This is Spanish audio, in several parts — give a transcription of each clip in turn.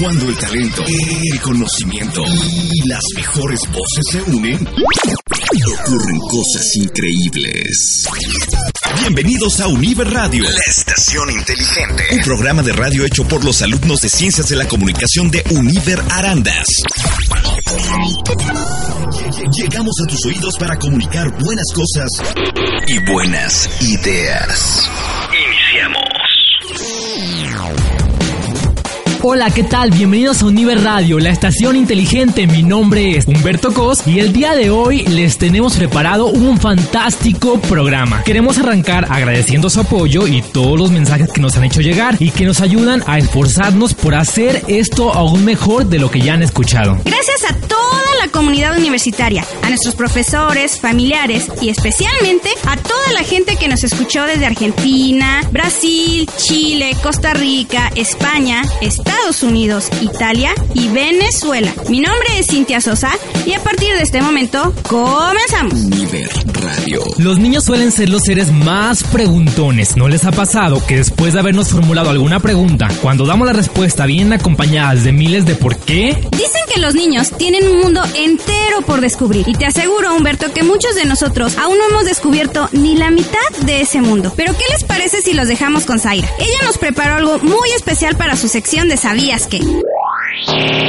Cuando el talento, el conocimiento y las mejores voces se unen, ocurren cosas increíbles. Bienvenidos a Univer Radio, la estación inteligente. Un programa de radio hecho por los alumnos de Ciencias de la Comunicación de Univer Arandas. Llegamos a tus oídos para comunicar buenas cosas y buenas ideas. Hola, ¿qué tal? Bienvenidos a Univer Radio, la estación inteligente. Mi nombre es Humberto Cos y el día de hoy les tenemos preparado un fantástico programa. Queremos arrancar agradeciendo su apoyo y todos los mensajes que nos han hecho llegar y que nos ayudan a esforzarnos por hacer esto aún mejor de lo que ya han escuchado. Gracias a toda la comunidad universitaria, a nuestros profesores, familiares y especialmente a toda la gente que nos escuchó desde Argentina, Brasil, Chile, Costa Rica, España, Estados Unidos, Italia y Venezuela. Mi nombre es Cintia Sosa y a partir de este momento comenzamos. Univer Radio. Los niños suelen ser los seres más preguntones. ¿No les ha pasado que después de habernos formulado alguna pregunta, cuando damos la respuesta bien acompañadas de miles de por qué? Dicen que los niños tienen un mundo entero por descubrir y te aseguro, Humberto, que muchos de nosotros aún no hemos descubierto ni la mitad de ese mundo. Pero ¿qué les parece si los dejamos con Zaira? Ella nos preparó algo muy especial para su sección de ¿Sabías que?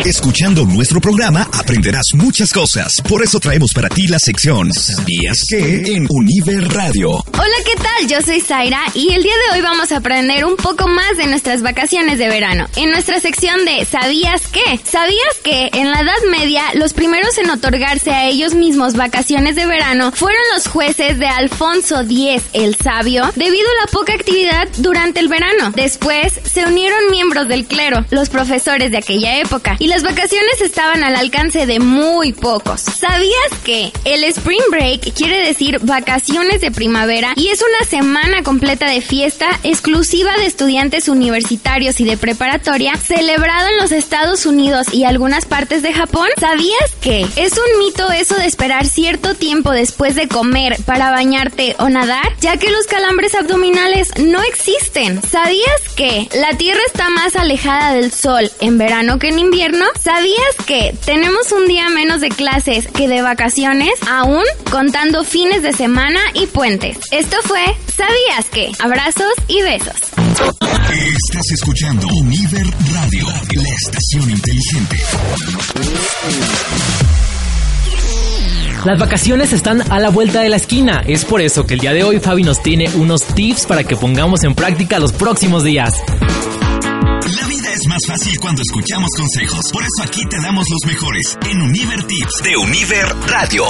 Escuchando nuestro programa aprenderás muchas cosas. Por eso traemos para ti la sección ¿Sabías que? en Univer Radio. Hola, ¿qué tal? Yo soy Zaira y el día de hoy vamos a aprender un poco más de nuestras vacaciones de verano. En nuestra sección de ¿Sabías qué? ¿Sabías que en la Edad Media los primeros en otorgarse a ellos mismos vacaciones de verano fueron los jueces de Alfonso X el Sabio debido a la poca actividad durante el verano? Después se unieron miembros del clero, los profesores de aquella época, y las vacaciones estaban al alcance de muy pocos. ¿Sabías que el Spring Break quiere decir vacaciones de primavera y es una semana completa de fiesta exclusiva de estudiantes universitarios y de preparatoria celebrado en los Estados Unidos y algunas partes de Japón? ¿Sabías que es un mito eso de esperar cierto tiempo después de comer para bañarte o nadar? Ya que los calambres abdominales no existen. ¿Sabías que la Tierra está más alejada del Sol en verano que en invierno? ¿Sabías que tenemos un día menos de clases que de vacaciones, aún contando fines de semana y puentes? Esto fue ¿Sabías que? Abrazos y besos. Estás escuchando Univer Radio, la estación inteligente. Las vacaciones están a la vuelta de la esquina. Es por eso que el día de hoy Fabi nos tiene unos tips para que pongamos en práctica los próximos días. Es más fácil cuando escuchamos consejos. Por eso aquí te damos los mejores en Univer Tips de Univer Radio.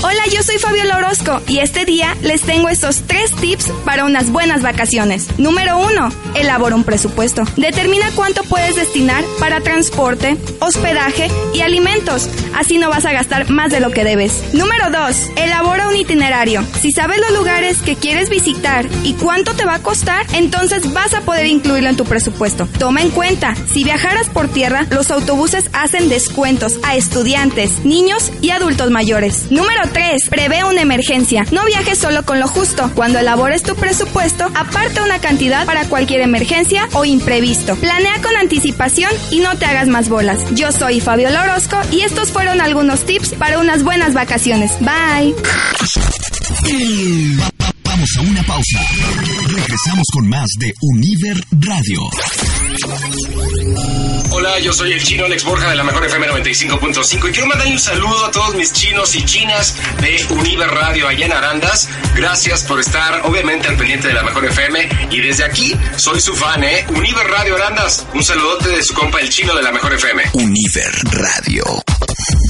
Hola, yo soy Fabiola Orozco y este día les tengo estos tres tips para unas buenas vacaciones. Número uno, elabora un presupuesto. Determina cuánto puedes destinar para transporte, hospedaje y alimentos. Así no vas a gastar más de lo que debes. Número dos, elabora un itinerario. Si sabes los lugares que quieres visitar y cuánto te va a costar, entonces vas a poder incluirlo en tu presupuesto. Toma en cuenta, si viajaras por tierra, los autobuses hacen descuentos a estudiantes, niños y adultos mayores. Número 3. Prevé una emergencia. No viajes solo con lo justo. Cuando elabores tu presupuesto, aparte una cantidad para cualquier emergencia o imprevisto. Planea con anticipación y no te hagas más bolas. Yo soy Fabiola Orozco y estos fueron algunos tips para unas buenas vacaciones. Bye. Vamos a una pausa. Regresamos con más de Univer Radio. Hola, yo soy el chino Alex Borja de la Mejor FM 95.5 y quiero mandarle un saludo a todos mis chinos y chinas de Univer Radio allá en Arandas. Gracias por estar obviamente al pendiente de la Mejor FM y desde aquí soy su fan, ¿eh? Univer Radio Arandas. Un saludote de su compa el chino de la Mejor FM. Univer Radio.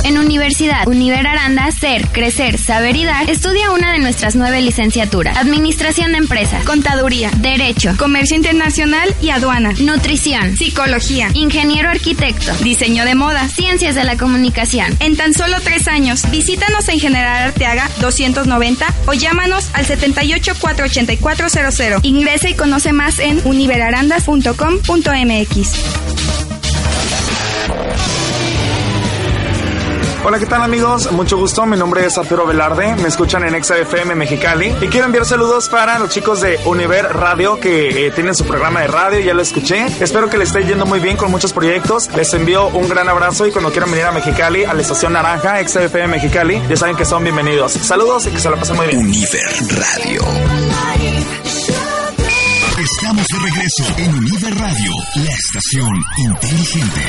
En Universidad Univer Aranda, Ser, Crecer, Saber y Dar, estudia una de nuestras nueve licenciaturas. Administración de Empresas, Contaduría, Derecho, Comercio Internacional y Aduana, Nutrición, Psicología, Ingeniero Arquitecto, Diseño de Moda. Ciencias de la Comunicación. En tan solo tres años, visítanos en General Arteaga 290 o llámanos al 78 48400. Ingresa y conoce más en univerarandas.com.mx. Hola, ¿qué tal amigos? Mucho gusto, mi nombre es Arturo Velarde, me escuchan en XFM Mexicali y quiero enviar saludos para los chicos de Univer Radio que eh, tienen su programa de radio, ya lo escuché. Espero que les esté yendo muy bien con muchos proyectos. Les envío un gran abrazo y cuando quieran venir a Mexicali, a la estación Naranja, XFM Mexicali, ya saben que son bienvenidos. Saludos y que se la pasen muy bien. Univer Radio. Estamos de regreso en Univer Radio, la estación inteligente.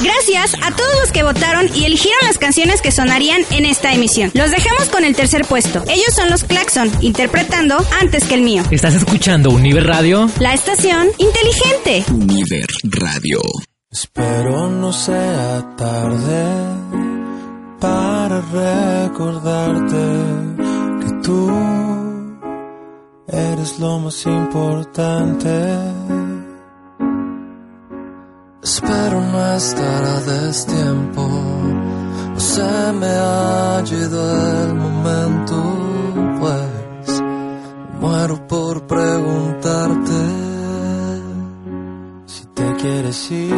Gracias a todos los que votaron y eligieron las canciones que sonarían en esta emisión. Los dejamos con el tercer puesto. Ellos son los Claxon, interpretando Antes que el mío. ¿Estás escuchando Univer Radio? La estación inteligente. Univer Radio. Espero no sea tarde para recordarte que tú eres lo más importante. Espero no estar a destiempo, no se me ha ido el momento, pues muero por preguntarte si te quieres ir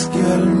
antes que al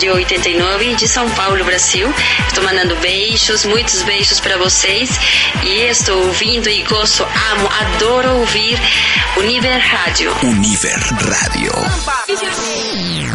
Rádio 89 de São Paulo, Brasil. Estou mandando beijos, muitos beijos para vocês. E estou ouvindo e gosto, amo, adoro ouvir Univer Rádio. Univer Radio.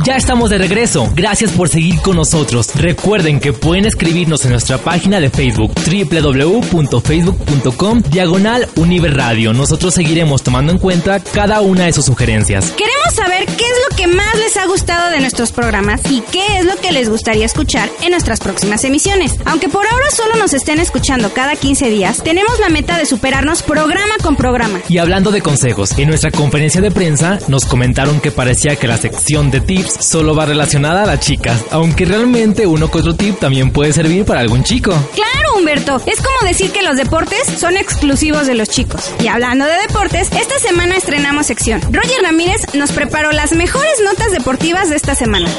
Ya estamos de regreso. Gracias por seguir con nosotros. Recuerden que pueden escribirnos en nuestra página de Facebook www.facebook.com diagonal Univer Radio. Nosotros seguiremos tomando en cuenta cada una de sus sugerencias. Queremos saber qué es lo que más les ha gustado de nuestros programas y qué es lo que les gustaría escuchar en nuestras próximas emisiones. Aunque por ahora solo nos estén escuchando cada 15 días, tenemos la meta de superarnos programa con programa. Y hablando de consejos, en nuestra conferencia de prensa nos comentaron que parecía que la sección de tips solo va relacionada a las chicas, aunque realmente uno que otro tip también puede servir para algún chico. Claro, Humberto, es como decir que los deportes son exclusivos de los chicos. Y hablando de deportes, esta semana estrenamos sección. Roger Ramírez nos preparó las mejores notas deportivas de esta semana.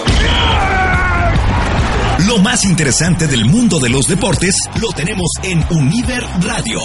Lo más interesante del mundo de los deportes lo tenemos en Univer Radio.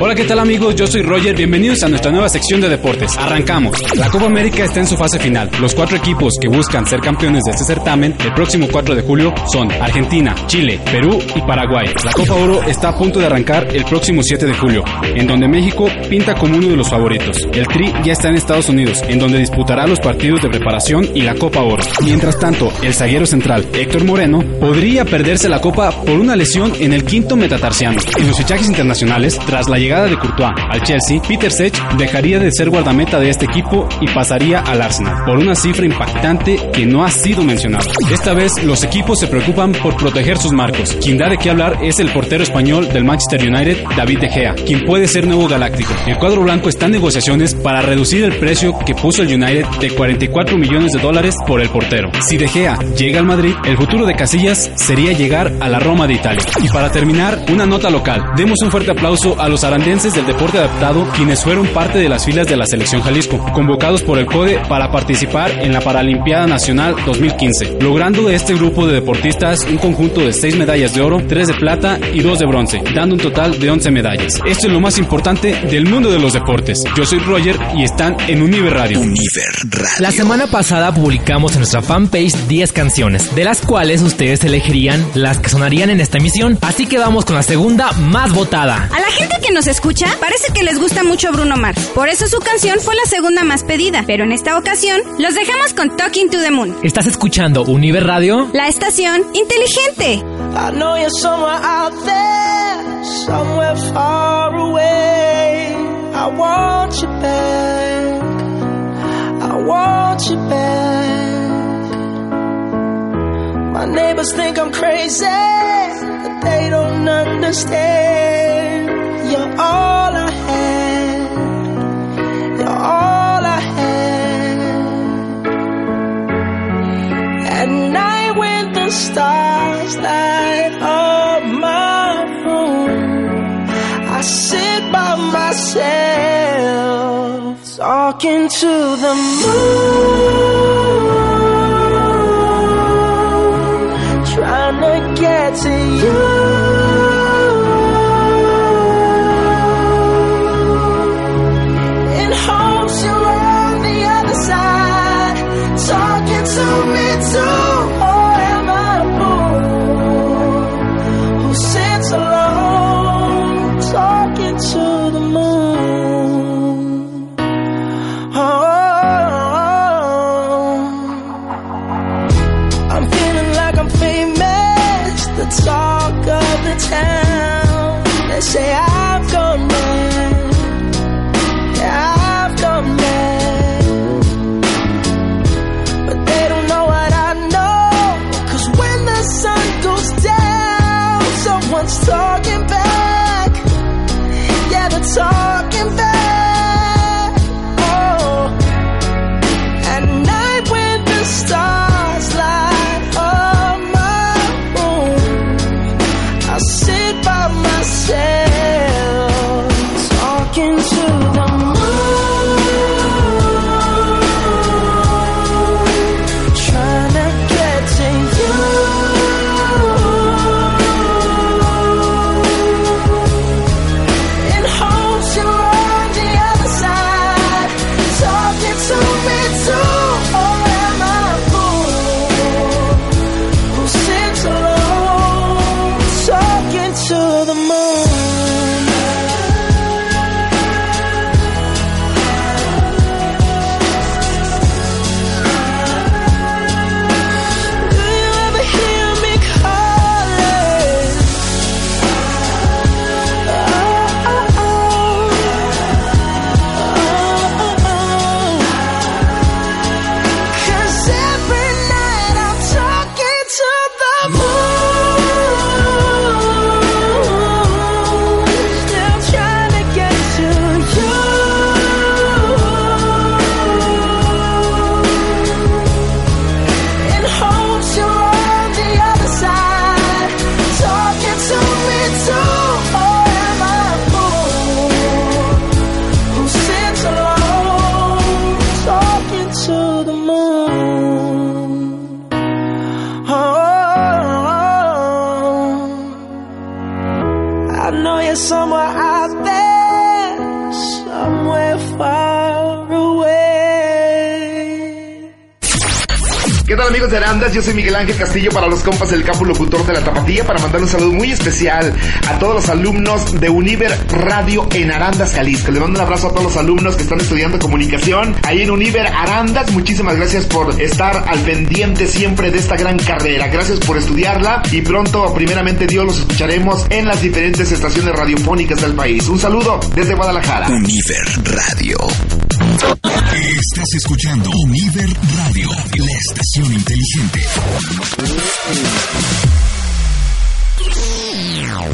Hola, ¿qué tal amigos? Yo soy Roger, bienvenidos a nuestra nueva sección de deportes. Arrancamos. La Copa América está en su fase final. Los cuatro equipos que buscan ser campeones de este certamen el próximo 4 de julio son Argentina, Chile, Perú y Paraguay. La Copa Oro está a punto de arrancar el próximo 7 de julio, en donde México pinta como uno de los favoritos. El Tri ya está en Estados Unidos, en donde disputará los partidos de preparación y la Copa Oro. Mientras tanto, el zaguero central, Héctor Moreno, podría perderse la Copa por una lesión en el quinto metatarsiano. En los fichajes internacionales, tras la llegada llegada de Courtois al Chelsea, Peter Sech dejaría de ser guardameta de este equipo y pasaría al Arsenal, por una cifra impactante que no ha sido mencionada. Esta vez los equipos se preocupan por proteger sus marcos. Quien da de qué hablar es el portero español del Manchester United, David De Gea, quien puede ser nuevo galáctico. El cuadro blanco está en negociaciones para reducir el precio que puso el United de 44 millones de dólares por el portero. Si De Gea llega al Madrid, el futuro de Casillas sería llegar a la Roma de Italia. Y para terminar, una nota local. Demos un fuerte aplauso a los arandenses del deporte adaptado, quienes fueron parte de las filas de la selección Jalisco, convocados por el CODE para participar en la Paralimpiada Nacional 2015, logrando de este grupo de deportistas un conjunto de 6 medallas de oro, 3 de plata y 2 de bronce, dando un total de 11 medallas. Esto es lo más importante del mundo de los deportes. Yo soy Roger y están en Univer Radio. Univer Radio. La semana pasada publicamos en nuestra fanpage 10 canciones, de las cuales ustedes elegirían las que sonarían en esta emisión. Así que vamos con la segunda más votada. A la gente que nos escucha, parece que les gusta mucho Bruno Mars. Por eso su canción fue la segunda más pedida. Pero en esta ocasión, los dejamos con Talking to the Moon. ¿Estás escuchando Univer Radio? La estación inteligente. I know you're somewhere out there, somewhere far away. I want you back. I want you back. My neighbors think I'm crazy, but they don't understand. You're all I had. You're all I had. At night when the stars light up my room, I sit by myself talking to the moon, trying to get to you. De Arandas? Yo soy Miguel Ángel Castillo para los compas del campo locutor de la Tapatía para mandar un saludo muy especial a todos los alumnos de Univer Radio en Arandas, Jalisco. Le mando un abrazo a todos los alumnos que están estudiando comunicación ahí en Univer Arandas. Muchísimas gracias por estar al pendiente siempre de esta gran carrera. Gracias por estudiarla y pronto, primeramente Dios, los escucharemos en las diferentes estaciones radiofónicas del país. Un saludo desde Guadalajara. Univer Radio. Estás escuchando Univer Radio, la estación inteligente.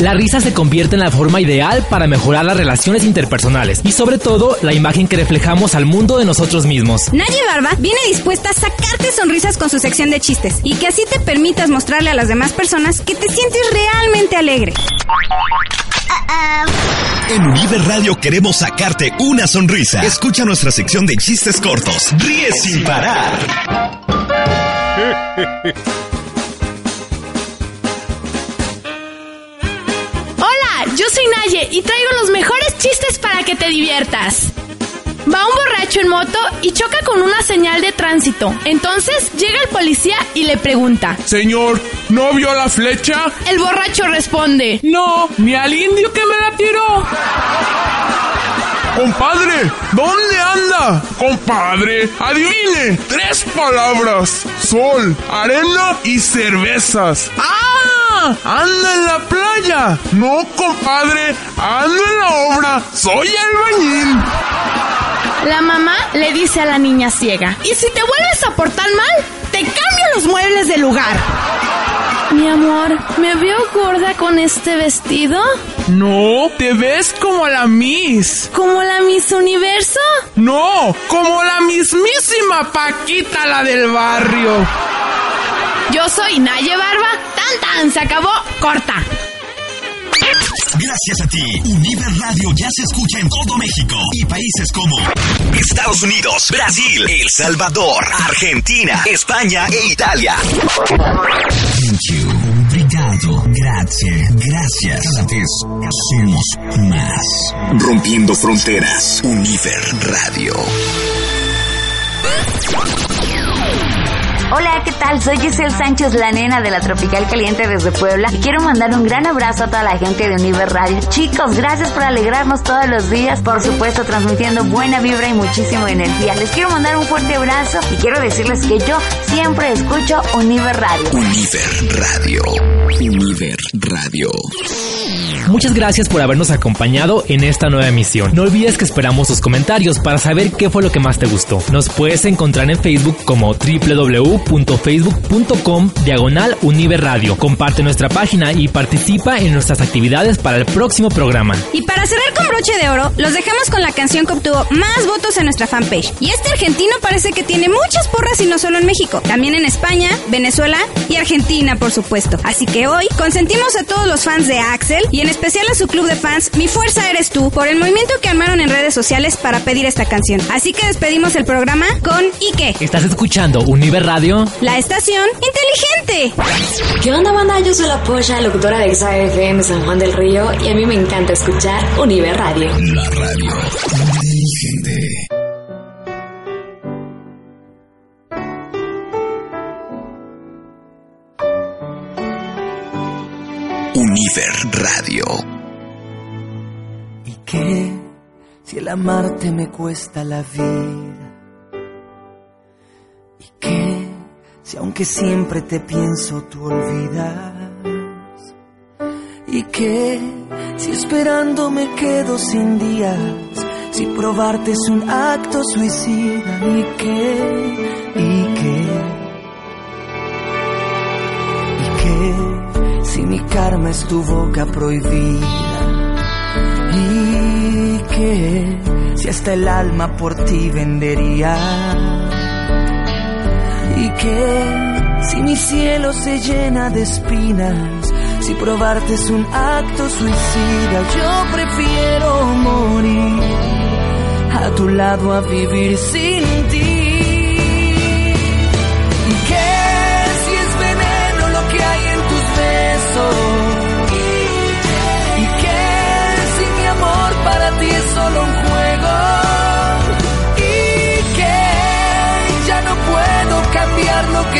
La risa se convierte en la forma ideal para mejorar las relaciones interpersonales y sobre todo la imagen que reflejamos al mundo de nosotros mismos. Naye Barba viene dispuesta a sacarte sonrisas con su sección de chistes y que así te permitas mostrarle a las demás personas que te sientes realmente alegre. En Univer Radio queremos sacarte una sonrisa. Escucha nuestra sección de chistes cortos. Ríe sin parar. Hola, yo soy Naye y traigo los mejores chistes para que te diviertas. Va un borracho en moto y choca con una señal de tránsito. Entonces llega el policía y le pregunta. Señor, ¿no vio la flecha? El borracho responde. No, ni al indio que me la tiró. Compadre, ¿dónde anda? Compadre, adivine. Tres palabras. Sol, arena y cervezas. ¡Ah! Anda en la playa. No, compadre, ando en la obra. Soy albañil. La mamá le dice a la niña ciega, y si te vuelves a portar mal, te cambio los muebles de lugar. Mi amor, ¿me veo gorda con este vestido? No, te ves como la Miss. ¿Como la Miss Universo? No, como la mismísima Paquita, la del barrio. Yo soy Naye Barba, tan tan, se acabó, corta. Gracias a ti, Univer Radio ya se escucha en todo México y países como Estados Unidos, Brasil, El Salvador, Argentina, España e Italia. Thank you. Obrigado. Gracias. Gracias. Cada vez hacemos más. Rompiendo fronteras. Univer Hola, ¿qué tal? Soy Giselle Sánchez, la nena de la Tropical Caliente desde Puebla. Y quiero mandar un gran abrazo a toda la gente de Univer Radio. Chicos, gracias por alegrarnos todos los días. Por supuesto, transmitiendo buena vibra y muchísima energía. Les quiero mandar un fuerte abrazo y quiero decirles que yo siempre escucho Univer Radio. Univer Radio. Univer Radio. Muchas gracias por habernos acompañado en esta nueva emisión. No olvides que esperamos tus comentarios para saber qué fue lo que más te gustó. Nos puedes encontrar en Facebook como www.facebook.com diagonal Radio. Comparte nuestra página y participa en nuestras actividades para el próximo programa. Y para cerrar con broche de oro, los dejamos con la canción que obtuvo más votos en nuestra fanpage. Y este argentino parece que tiene muchas porras y no solo en México, también en España, Venezuela y Argentina, por supuesto. Así que hoy consentimos a todos los fans de Axel y en especial a su club de fans Mi Fuerza Eres Tú por el movimiento que armaron en redes sociales para pedir esta canción. Así que despedimos el programa con Ike. ¿Estás escuchando Univer Radio? La estación inteligente. ¿Qué onda, banda? Yo soy la polla, locutora de XAFM San Juan del Río y a mí me encanta escuchar Univer Radio. La radio inteligente. Univer Radio. ¿Y qué si el amarte me cuesta la vida? ¿Y qué si aunque siempre te pienso tú olvidas? ¿Y qué si esperando me quedo sin días? Si probarte es un acto suicida, ¿y qué? ¿Y qué? Si mi karma es tu boca prohibida? ¿Y qué si hasta el alma por ti vendería? ¿Y qué si mi cielo se llena de espinas? Si probarte es un acto suicida, yo prefiero morir a tu lado a vivir sin ti.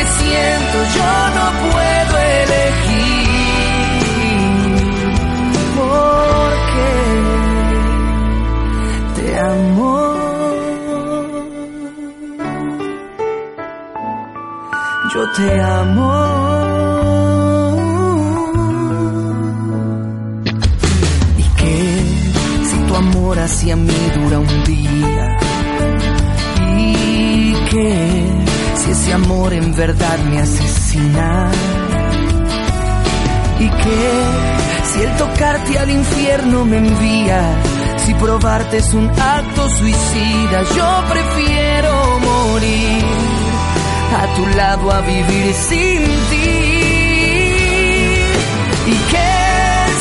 Siento, yo no puedo elegir. Porque te amo. Yo te amo. ¿Y qué si tu amor hacia mí dura un día? ¿Y qué si ese amor en verdad me asesina? ¿Y qué si el tocarte al infierno me envía? Si probarte es un acto suicida, yo prefiero morir a tu lado a vivir sin ti. ¿Y qué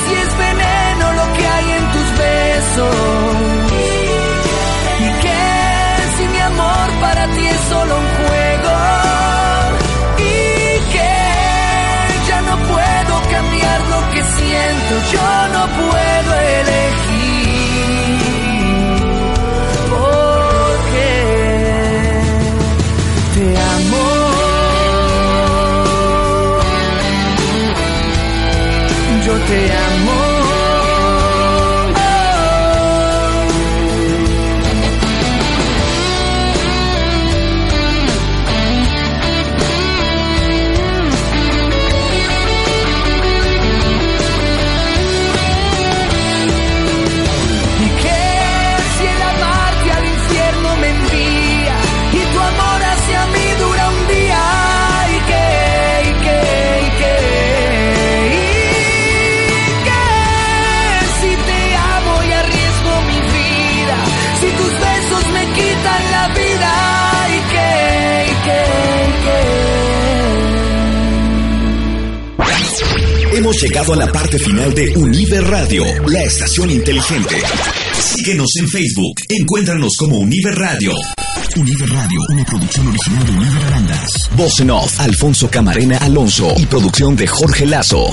si es veneno lo que hay en tus besos? ¿Y qué si mi amor para ti es solo un Yo no puedo Hemos llegado a la parte final de Univer Radio, la estación inteligente. Síguenos en Facebook, encuéntranos como Univer Radio. Univer Radio, una producción original de Univer Arandas. Voz en off, Alfonso Camarena Alonso y producción de Jorge Lazo.